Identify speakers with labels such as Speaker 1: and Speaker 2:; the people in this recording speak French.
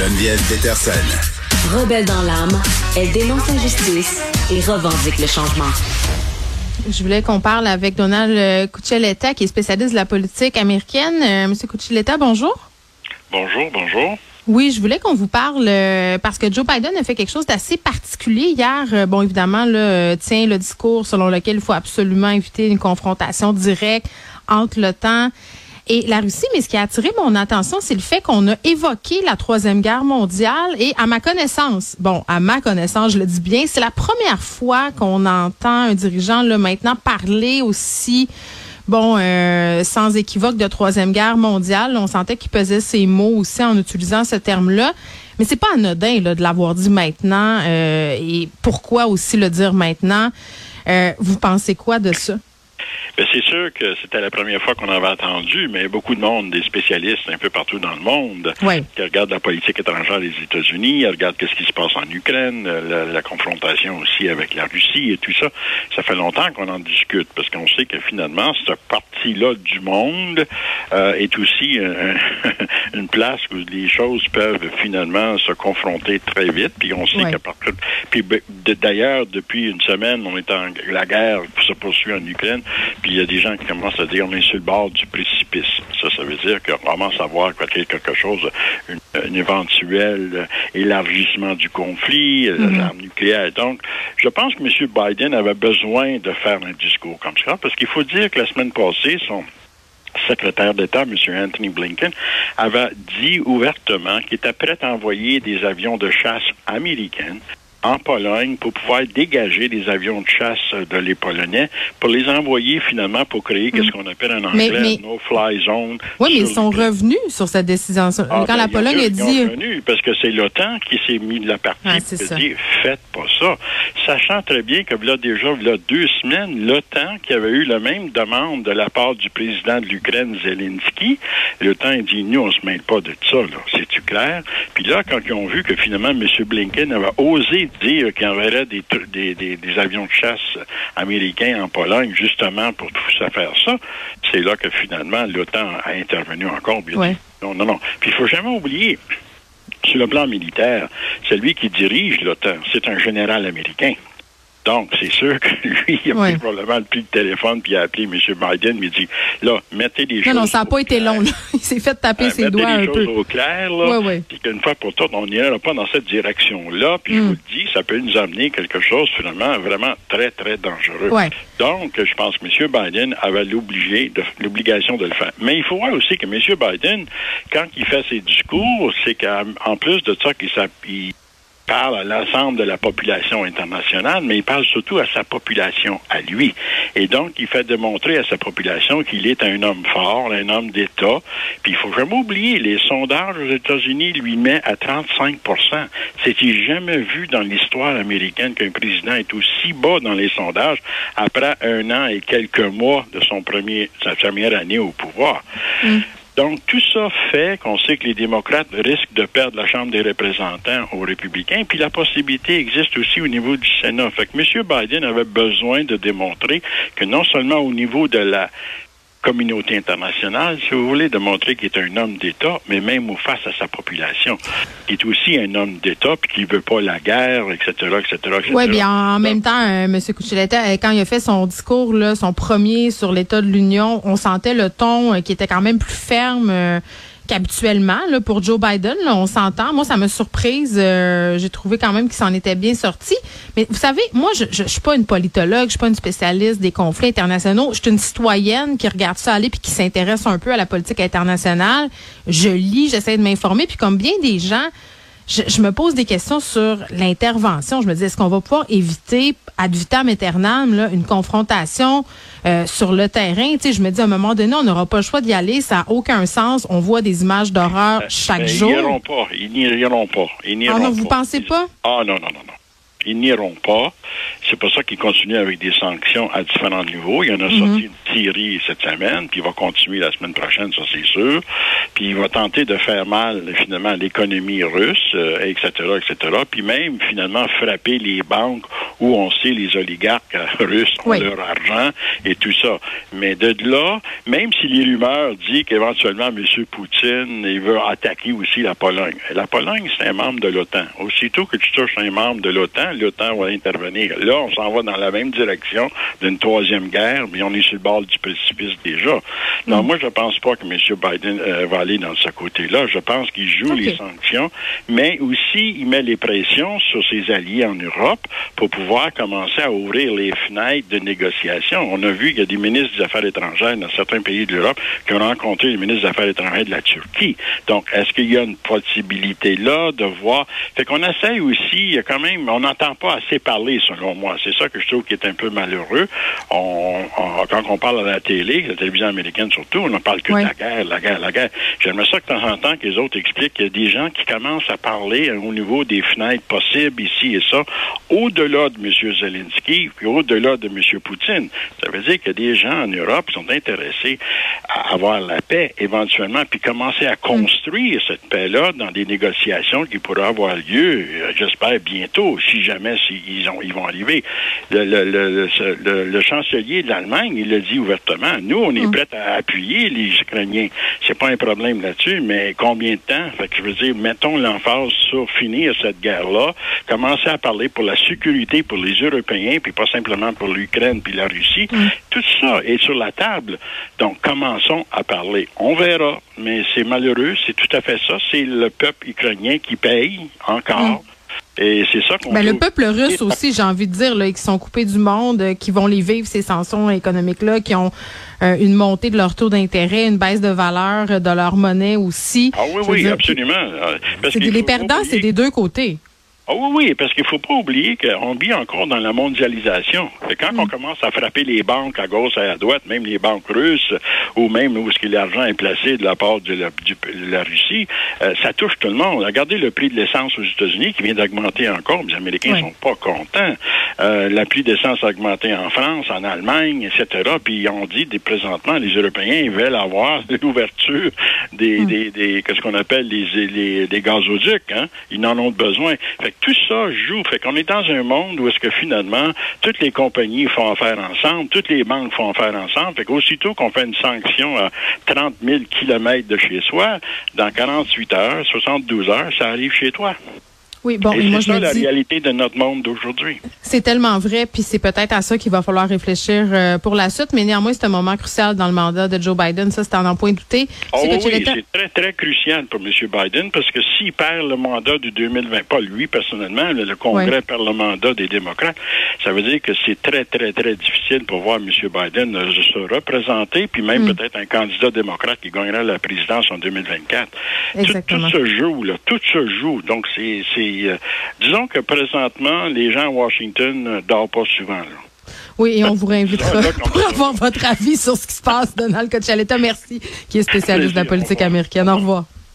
Speaker 1: Geneviève Peterson.
Speaker 2: Rebelle dans l'âme, elle dénonce l'injustice et revendique le changement.
Speaker 3: Je voulais qu'on parle avec Donald Cuccioletta, qui est spécialiste de la politique américaine. Euh, Monsieur Cuccioletta, bonjour.
Speaker 4: Bonjour, bonjour.
Speaker 3: Oui, je voulais qu'on vous parle euh, parce que Joe Biden a fait quelque chose d'assez particulier hier. Euh, bon, évidemment, là, tient le discours selon lequel il faut absolument éviter une confrontation directe entre l'OTAN et la Russie. Mais ce qui a attiré mon attention, c'est le fait qu'on a évoqué la Troisième Guerre mondiale. Et à ma connaissance, bon, à ma connaissance, je le dis bien, c'est la première fois qu'on entend un dirigeant là maintenant parler aussi bon, euh, sans équivoque de troisième guerre mondiale. On sentait qu'il pesait ses mots aussi en utilisant ce terme-là. Mais c'est pas anodin là, de l'avoir dit maintenant. Euh, et pourquoi aussi le dire maintenant? Euh, vous pensez quoi de ça?
Speaker 4: Ben, c'est sûr que c'était la première fois qu'on avait entendu, mais beaucoup de monde, des spécialistes un peu partout dans le monde, qui regardent la politique étrangère des États-Unis, regardent ce qui se passe en Ukraine, la, confrontation aussi avec la Russie et tout ça. Ça fait longtemps qu'on en discute parce qu'on sait que finalement, cette partie-là du monde euh, est aussi une place où les choses peuvent finalement se confronter très vite. Puis on sait qu'à partir... Puis ben, d'ailleurs, depuis une semaine, on est en... La guerre se poursuit en Ukraine. Puis il y a des gens qui commencent à dire on est sur le bord du précipice. Ça, ça veut dire qu'on commence à voir quelque chose, un éventuel élargissement du conflit, mm l'arme nucléaire. Donc, je pense que M. Biden avait besoin de faire un discours comme ça, parce qu'il faut dire que la semaine passée, son secrétaire d'État, M. Anthony Blinken, avait dit ouvertement qu'il était prêt à envoyer des avions de chasse américains en Pologne pour pouvoir dégager des avions de chasse de les Polonais pour les envoyer finalement pour créer ce mm. qu'on appelle en anglais no-fly zone.
Speaker 3: Oui, mais ils sont revenus sur cette décision. Ah, Quand la ben, Pologne a dit... Ils
Speaker 4: sont revenus parce que c'est l'OTAN qui s'est mis de la partie ah, dit faites pas ça. Sachant très bien que là déjà, là deux semaines, l'OTAN qui avait eu la même demande de la part du président de l'Ukraine, Zelensky, l'OTAN a dit nous, on se mêle pas de ça, là. C'est-tu clair? Puis là, quand ils ont vu que finalement M. Blinken avait osé dire qu'il enverrait des, des, des, avions de chasse américains en Pologne justement pour tout ça faire ça, c'est là que finalement l'OTAN a intervenu encore. Non, non, non. Puis il faut jamais oublier, sur le plan militaire, celui qui dirige l'OTAN, c'est un général américain. Donc, c'est sûr que lui, il a pris probablement pris le téléphone puis il a appelé M. Biden il dit là, mettez les choses.
Speaker 3: Non, non, ça n'a pas été long. Il s'est fait taper euh, ses doigts un peu.
Speaker 4: Mettez les choses au clair, là. Puis qu'une fois pour toutes, on n'ira pas dans cette direction-là. Puis je mm. vous le dis, ça peut nous amener quelque chose finalement vraiment très, très dangereux. Donc, je pense que M. Biden avait l'obligation de le faire. Mais il faut voir aussi que M. Biden, quand il fait ses discours, c'est qu'en plus de ça, qu'il s'appuie parle à l'ensemble de la population internationale, mais il parle surtout à sa population, à lui. Et donc, il fait démontrer à sa population qu'il est un homme fort, un homme d'État. Puis, il faut jamais oublier, les sondages aux États-Unis lui met à 35% C'est-il jamais vu dans l'histoire américaine qu'un président est aussi bas dans les sondages après un an et quelques mois de son premier, sa première année au pouvoir? Mm. Donc, tout ça fait qu'on sait que les démocrates risquent de perdre la Chambre des représentants aux républicains, puis la possibilité existe aussi au niveau du Sénat. Fait M. Biden avait besoin de démontrer que non seulement au niveau de la communauté internationale, si vous voulez, de montrer qu'il est un homme d'État, mais même face à sa population, qui est aussi un homme d'État, puis qui veut pas la guerre, etc., etc.,
Speaker 3: Oui, bien en, même temps, euh, M. Cuccioletta, euh, quand il a fait son discours, là, son premier sur l'état de l'Union, on sentait le ton euh, qui était quand même plus ferme habituellement, là, pour Joe Biden, on s'entend. Moi, ça m'a surprise. Euh, j'ai trouvé quand même qu'il s'en était bien sorti. Mais vous savez, moi, je, je, suis pas une politologue, je suis pas une spécialiste des conflits internationaux. Je suis une citoyenne qui regarde ça aller puis qui s'intéresse un peu à la politique internationale. Je lis, j'essaie de m'informer. Puis comme bien des gens, je, me pose des questions sur l'intervention. Je me dis, est-ce qu'on va pouvoir éviter, ad vitam aeternam, là, une confrontation euh, sur le terrain? Tu sais, je me dis, à un moment donné, on n'aura pas le choix d'y aller. Ça n'a aucun sens. On voit des images d'horreur chaque jour.
Speaker 4: Ils n'iront pas. Ils n'iront pas. Ils
Speaker 3: n'iront ah non, vous pensez pas?
Speaker 4: Ah non, non, non, non. Ils n'iront pas. C'est pour ça qu'il continue avec des sanctions à différents niveaux. Il y en a mhm. sorti une série cette semaine, puis il va continuer la semaine prochaine, ça c'est sûr. Puis il va tenter de faire mal, finalement, à l'économie russe, etc., euh, etc. Puis même, finalement, frapper les banques où on sait les oligarques russes ont leur argent et tout ça. Mais de là, même si les rumeurs disent qu'éventuellement M. Poutine il veut attaquer aussi la Pologne. La Pologne, c'est un membre de l'OTAN. Aussitôt que tu touches un membre de l'OTAN, l'OTAN va intervenir. Là, on s'en va dans la même direction d'une troisième guerre, mais on est sur le bord du précipice déjà. Non, mm. moi, je pense pas que M. Biden euh, va aller dans ce côté-là. Je pense qu'il joue les sanctions, mais aussi il met les pressions sur ses alliés en Europe pour pouvoir commencer à ouvrir les fenêtres de négociation. On a vu qu'il y a des ministres des Affaires étrangères dans certains pays de l'Europe qui ont rencontré les ministres des Affaires étrangères de la Turquie. Donc, est-ce qu'il y a une possibilité là de voir? Fait qu'on essaye aussi, quand même, on n'entend pas assez parler, selon moi. C'est ça que je trouve qui est un peu malheureux. On, quand on parle à la télé, la télévision américaine surtout, on ne parle que de la guerre, la guerre, la guerre. J'aimerais ça que de temps en temps que les autres expliquent qu'il y a des gens qui commencent à parler au niveau des fenêtres possibles ici et ça, au-delà de M. Zelensky, puis au-delà de M. Poutine. Ça veut dire qu'il y a des gens en Europe qui sont intéressés à avoir la paix éventuellement, puis commencer à construire cette paix-là dans des négociations qui pourraient avoir lieu, euh, j'espère, bientôt, si jamais ils, ont, ils vont arriver. Le, le, chancelier de l'Allemagne, il l'a dit ouvertement, nous, on est mm. prêts à appuyer les Ukrainiens. C'est pas un problème là-dessus, mais combien de temps? Fait que je veux dire, mettons l'emphase sur finir cette guerre-là, commencer à parler pour la sécurité pour les Européens, puis pas simplement pour l'Ukraine puis la Russie. Mm. Tout ça est sur la table. Donc, commençons à parler. On verra, mais c'est malheureux, c'est tout à fait ça. C'est le peuple ukrainien qui paye encore. Mm. Et c'est ça qu'on.
Speaker 3: Ben, le peuple russe aussi, j'ai envie de dire, là, qui sont coupés du monde, euh, qui vont les vivre ces sanctions économiques-là, qui ont euh, une montée de leur taux d'intérêt, une baisse de valeur de leur monnaie aussi.
Speaker 4: Ah oui, oui, absolument.
Speaker 3: Parce les perdants, c'est des deux côtés.
Speaker 4: Ah oui, oui, parce qu'il ne faut pas oublier qu'on vit encore dans la mondialisation. Quand on mm. commence à frapper les banques à gauche et à droite, même les banques russes, ou même où ce l'argent est placé de la part de la, Russie, euh, ça touche tout le monde. Regardez le prix de l'essence aux États-Unis qui vient d'augmenter encore. Les Américains ne sont pas contents. Euh, le prix d'essence a augmenté en France, en Allemagne, etc. Puis on dit des, présentement, les Européens veulent avoir l'ouverture des, mm. des, des, qu'est-ce qu'on appelle les, les, gazoducs. Hein? Ils en ont besoin. Fait tout ça joue. Fait qu'on est dans un monde où est-ce que finalement, toutes les compagnies font affaire ensemble, toutes les banques font affaire ensemble. Fait qu'aussitôt qu'on fait une sanction à 30 000 kilomètres de chez soi, dans 48 heures, 72 heures, ça arrive chez toi.
Speaker 3: Oui, bon,
Speaker 4: et moi, je la réalité de notre monde d'aujourd'hui.
Speaker 3: C'est tellement vrai, puis c'est peut-être à ça qu'il va falloir réfléchir euh, pour la suite, mais néanmoins, c'est un moment crucial dans le mandat de Joe Biden. Ça, c'est en point douté.
Speaker 4: Oh, oui, c'est très, très crucial pour M. Biden, parce que s'il perd le mandat du 2020, pas lui personnellement, le Congrès perd le mandat des démocrates, ça veut dire que c'est très, très, très difficile pour voir M. Biden euh, se représenter, puis même hmm. peut-être un candidat démocrate qui gagnera la présidence en 2024. Tout, se joue, là. Tout se joue. Donc, c'est euh, disons que présentement, les gens à Washington ne dorment pas souvent.
Speaker 3: Oui, et on vous réinvitera pour avoir votre avis sur ce qui se passe. Donald Cochaletta, merci, qui est spécialiste de la politique américaine. Au revoir.